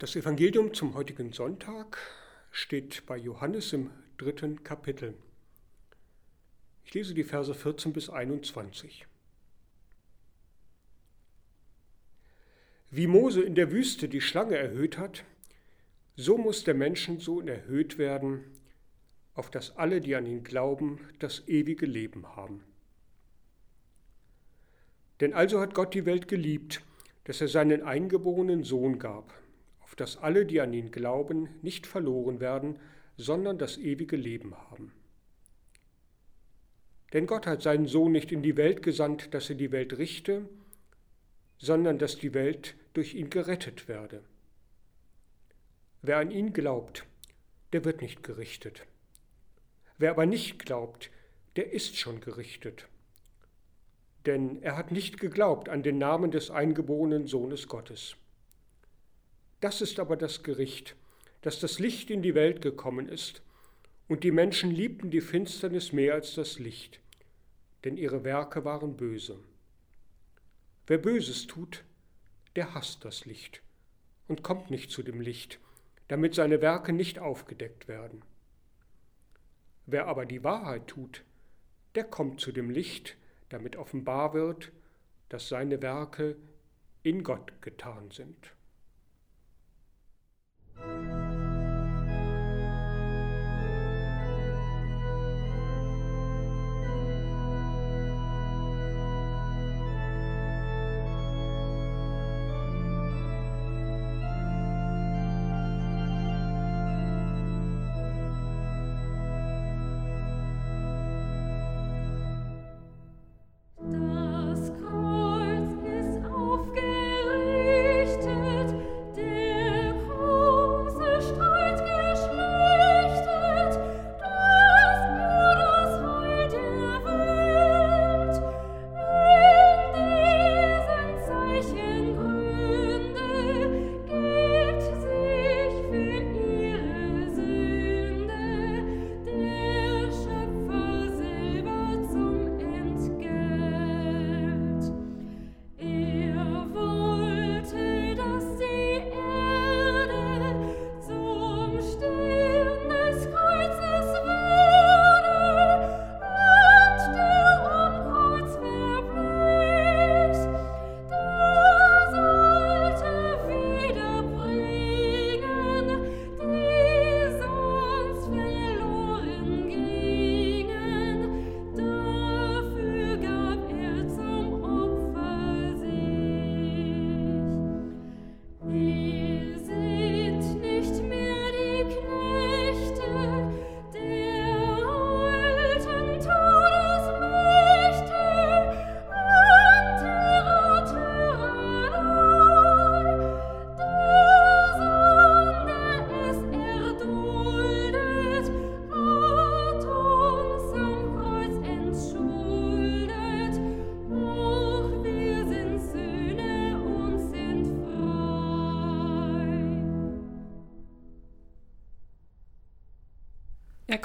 Das Evangelium zum heutigen Sonntag steht bei Johannes im dritten Kapitel. Ich lese die Verse 14 bis 21. Wie Mose in der Wüste die Schlange erhöht hat, so muss der Menschensohn erhöht werden, auf dass alle, die an ihn glauben, das ewige Leben haben. Denn also hat Gott die Welt geliebt, dass er seinen eingeborenen Sohn gab, auf dass alle, die an ihn glauben, nicht verloren werden, sondern das ewige Leben haben. Denn Gott hat seinen Sohn nicht in die Welt gesandt, dass er die Welt richte, sondern dass die Welt durch ihn gerettet werde. Wer an ihn glaubt, der wird nicht gerichtet. Wer aber nicht glaubt, der ist schon gerichtet. Denn er hat nicht geglaubt an den Namen des eingeborenen Sohnes Gottes. Das ist aber das Gericht, dass das Licht in die Welt gekommen ist, und die Menschen liebten die Finsternis mehr als das Licht, denn ihre Werke waren böse. Wer Böses tut, der hasst das Licht und kommt nicht zu dem Licht, damit seine Werke nicht aufgedeckt werden. Wer aber die Wahrheit tut, der kommt zu dem Licht, damit offenbar wird, dass seine Werke in Gott getan sind. Er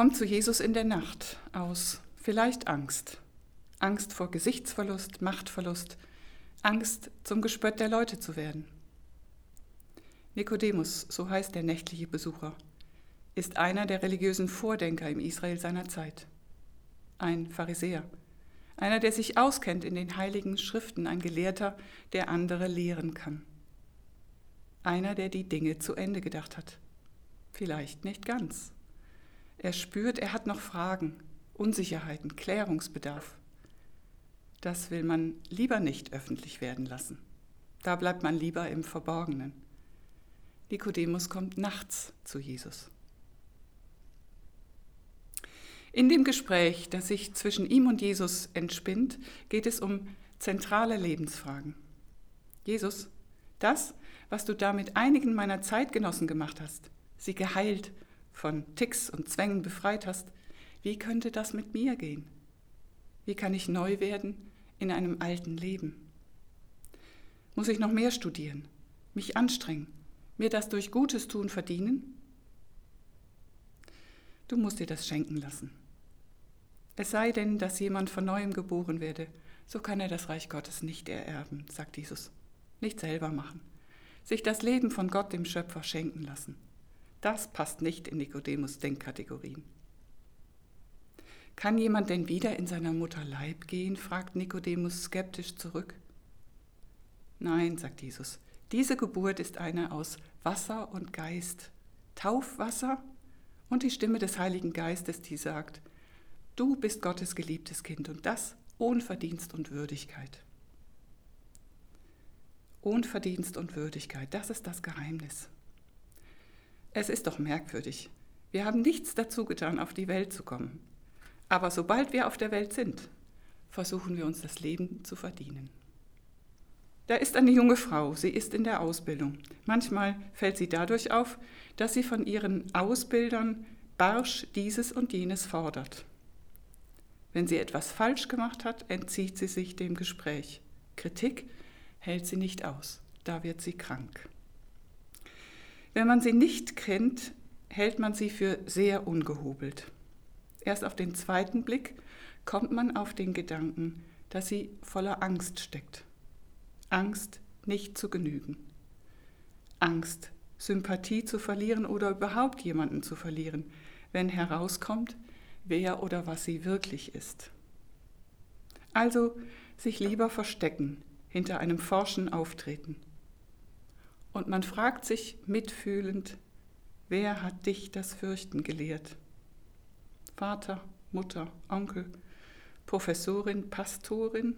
kommt zu Jesus in der Nacht aus vielleicht Angst. Angst vor Gesichtsverlust, Machtverlust, Angst zum Gespött der Leute zu werden. Nikodemus, so heißt der nächtliche Besucher, ist einer der religiösen Vordenker im Israel seiner Zeit. Ein Pharisäer, einer, der sich auskennt in den heiligen Schriften, ein Gelehrter, der andere lehren kann. Einer, der die Dinge zu Ende gedacht hat. Vielleicht nicht ganz. Er spürt, er hat noch Fragen, Unsicherheiten, Klärungsbedarf. Das will man lieber nicht öffentlich werden lassen. Da bleibt man lieber im Verborgenen. Nikodemus kommt nachts zu Jesus. In dem Gespräch, das sich zwischen ihm und Jesus entspinnt, geht es um zentrale Lebensfragen. Jesus, das, was du da mit einigen meiner Zeitgenossen gemacht hast, sie geheilt von Ticks und Zwängen befreit hast, wie könnte das mit mir gehen? Wie kann ich neu werden in einem alten Leben? Muss ich noch mehr studieren, mich anstrengen, mir das durch Gutes tun verdienen? Du musst dir das schenken lassen. Es sei denn, dass jemand von neuem geboren werde, so kann er das Reich Gottes nicht ererben, sagt Jesus. Nicht selber machen. sich das Leben von Gott dem Schöpfer schenken lassen. Das passt nicht in Nikodemus Denkkategorien. Kann jemand denn wieder in seiner Mutter Leib gehen? fragt Nikodemus skeptisch zurück. Nein, sagt Jesus, diese Geburt ist eine aus Wasser und Geist, Taufwasser und die Stimme des Heiligen Geistes, die sagt, du bist Gottes geliebtes Kind und das ohne Verdienst und Würdigkeit. Ohne Verdienst und Würdigkeit, das ist das Geheimnis. Es ist doch merkwürdig. Wir haben nichts dazu getan, auf die Welt zu kommen. Aber sobald wir auf der Welt sind, versuchen wir uns das Leben zu verdienen. Da ist eine junge Frau, sie ist in der Ausbildung. Manchmal fällt sie dadurch auf, dass sie von ihren Ausbildern barsch dieses und jenes fordert. Wenn sie etwas falsch gemacht hat, entzieht sie sich dem Gespräch. Kritik hält sie nicht aus, da wird sie krank. Wenn man sie nicht kennt, hält man sie für sehr ungehobelt. Erst auf den zweiten Blick kommt man auf den Gedanken, dass sie voller Angst steckt. Angst, nicht zu genügen. Angst, Sympathie zu verlieren oder überhaupt jemanden zu verlieren, wenn herauskommt, wer oder was sie wirklich ist. Also sich lieber verstecken, hinter einem forschen Auftreten. Und man fragt sich mitfühlend, wer hat dich das Fürchten gelehrt? Vater, Mutter, Onkel, Professorin, Pastorin?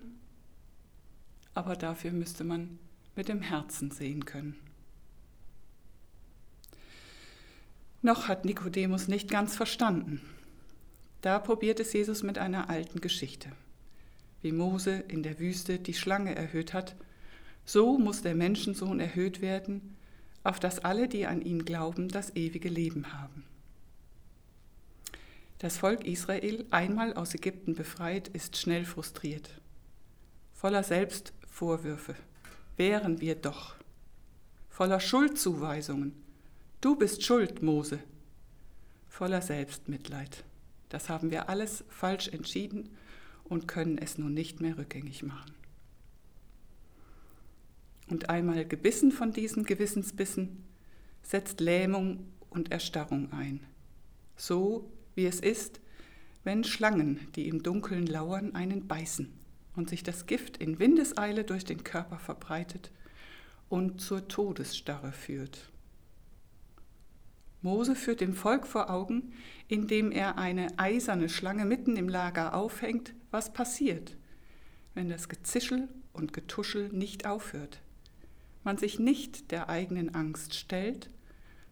Aber dafür müsste man mit dem Herzen sehen können. Noch hat Nikodemus nicht ganz verstanden. Da probiert es Jesus mit einer alten Geschichte. Wie Mose in der Wüste die Schlange erhöht hat, so muss der Menschensohn erhöht werden, auf dass alle, die an ihn glauben, das ewige Leben haben. Das Volk Israel, einmal aus Ägypten befreit, ist schnell frustriert. Voller Selbstvorwürfe. Wären wir doch. Voller Schuldzuweisungen. Du bist schuld, Mose. Voller Selbstmitleid. Das haben wir alles falsch entschieden und können es nun nicht mehr rückgängig machen. Und einmal gebissen von diesen Gewissensbissen, setzt Lähmung und Erstarrung ein. So wie es ist, wenn Schlangen, die im Dunkeln lauern, einen beißen und sich das Gift in Windeseile durch den Körper verbreitet und zur Todesstarre führt. Mose führt dem Volk vor Augen, indem er eine eiserne Schlange mitten im Lager aufhängt, was passiert, wenn das Gezischel und Getuschel nicht aufhört. Man sich nicht der eigenen Angst stellt,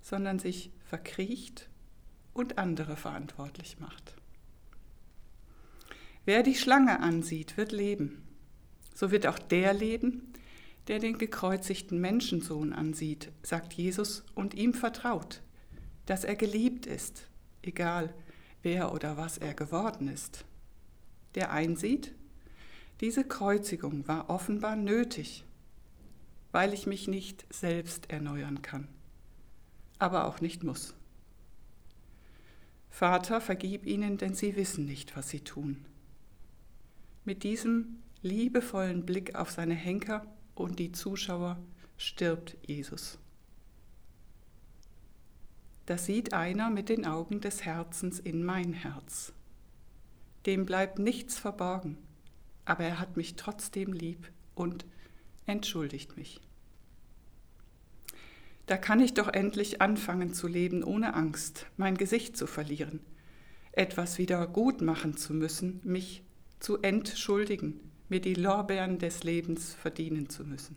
sondern sich verkriecht und andere verantwortlich macht. Wer die Schlange ansieht, wird leben. So wird auch der leben, der den gekreuzigten Menschensohn ansieht, sagt Jesus, und ihm vertraut, dass er geliebt ist, egal wer oder was er geworden ist. Der einsieht, diese Kreuzigung war offenbar nötig, weil ich mich nicht selbst erneuern kann, aber auch nicht muss. Vater, vergib ihnen, denn sie wissen nicht, was sie tun. Mit diesem liebevollen Blick auf seine Henker und die Zuschauer stirbt Jesus. Da sieht einer mit den Augen des Herzens in mein Herz. Dem bleibt nichts verborgen, aber er hat mich trotzdem lieb und entschuldigt mich. Da kann ich doch endlich anfangen zu leben ohne Angst, mein Gesicht zu verlieren, etwas wieder gut machen zu müssen, mich zu entschuldigen, mir die Lorbeeren des Lebens verdienen zu müssen.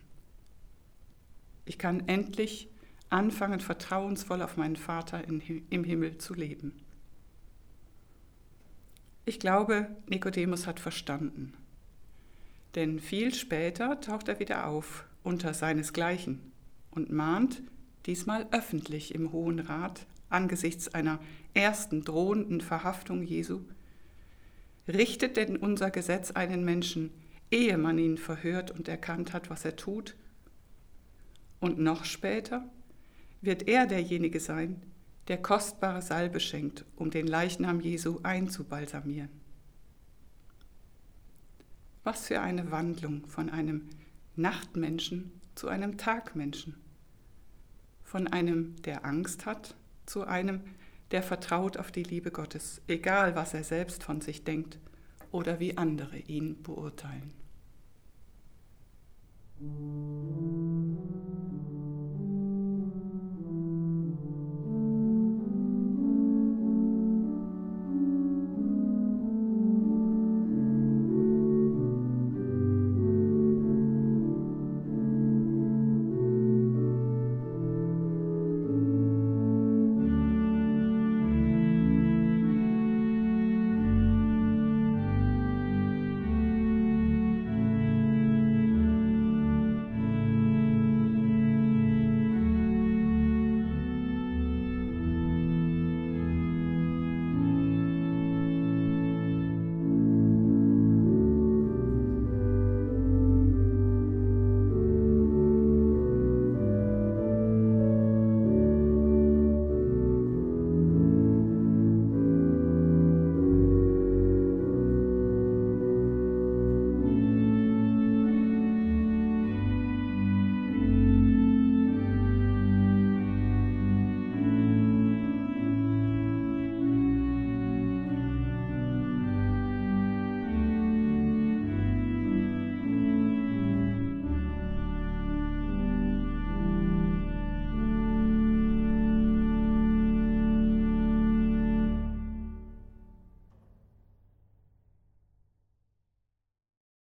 Ich kann endlich anfangen, vertrauensvoll auf meinen Vater im Himmel zu leben. Ich glaube, Nikodemus hat verstanden. Denn viel später taucht er wieder auf unter seinesgleichen und mahnt, diesmal öffentlich im Hohen Rat angesichts einer ersten drohenden Verhaftung Jesu, richtet denn unser Gesetz einen Menschen, ehe man ihn verhört und erkannt hat, was er tut? Und noch später wird er derjenige sein, der kostbare Salbe schenkt, um den Leichnam Jesu einzubalsamieren. Was für eine Wandlung von einem Nachtmenschen zu einem Tagmenschen von einem, der Angst hat, zu einem, der vertraut auf die Liebe Gottes, egal was er selbst von sich denkt oder wie andere ihn beurteilen.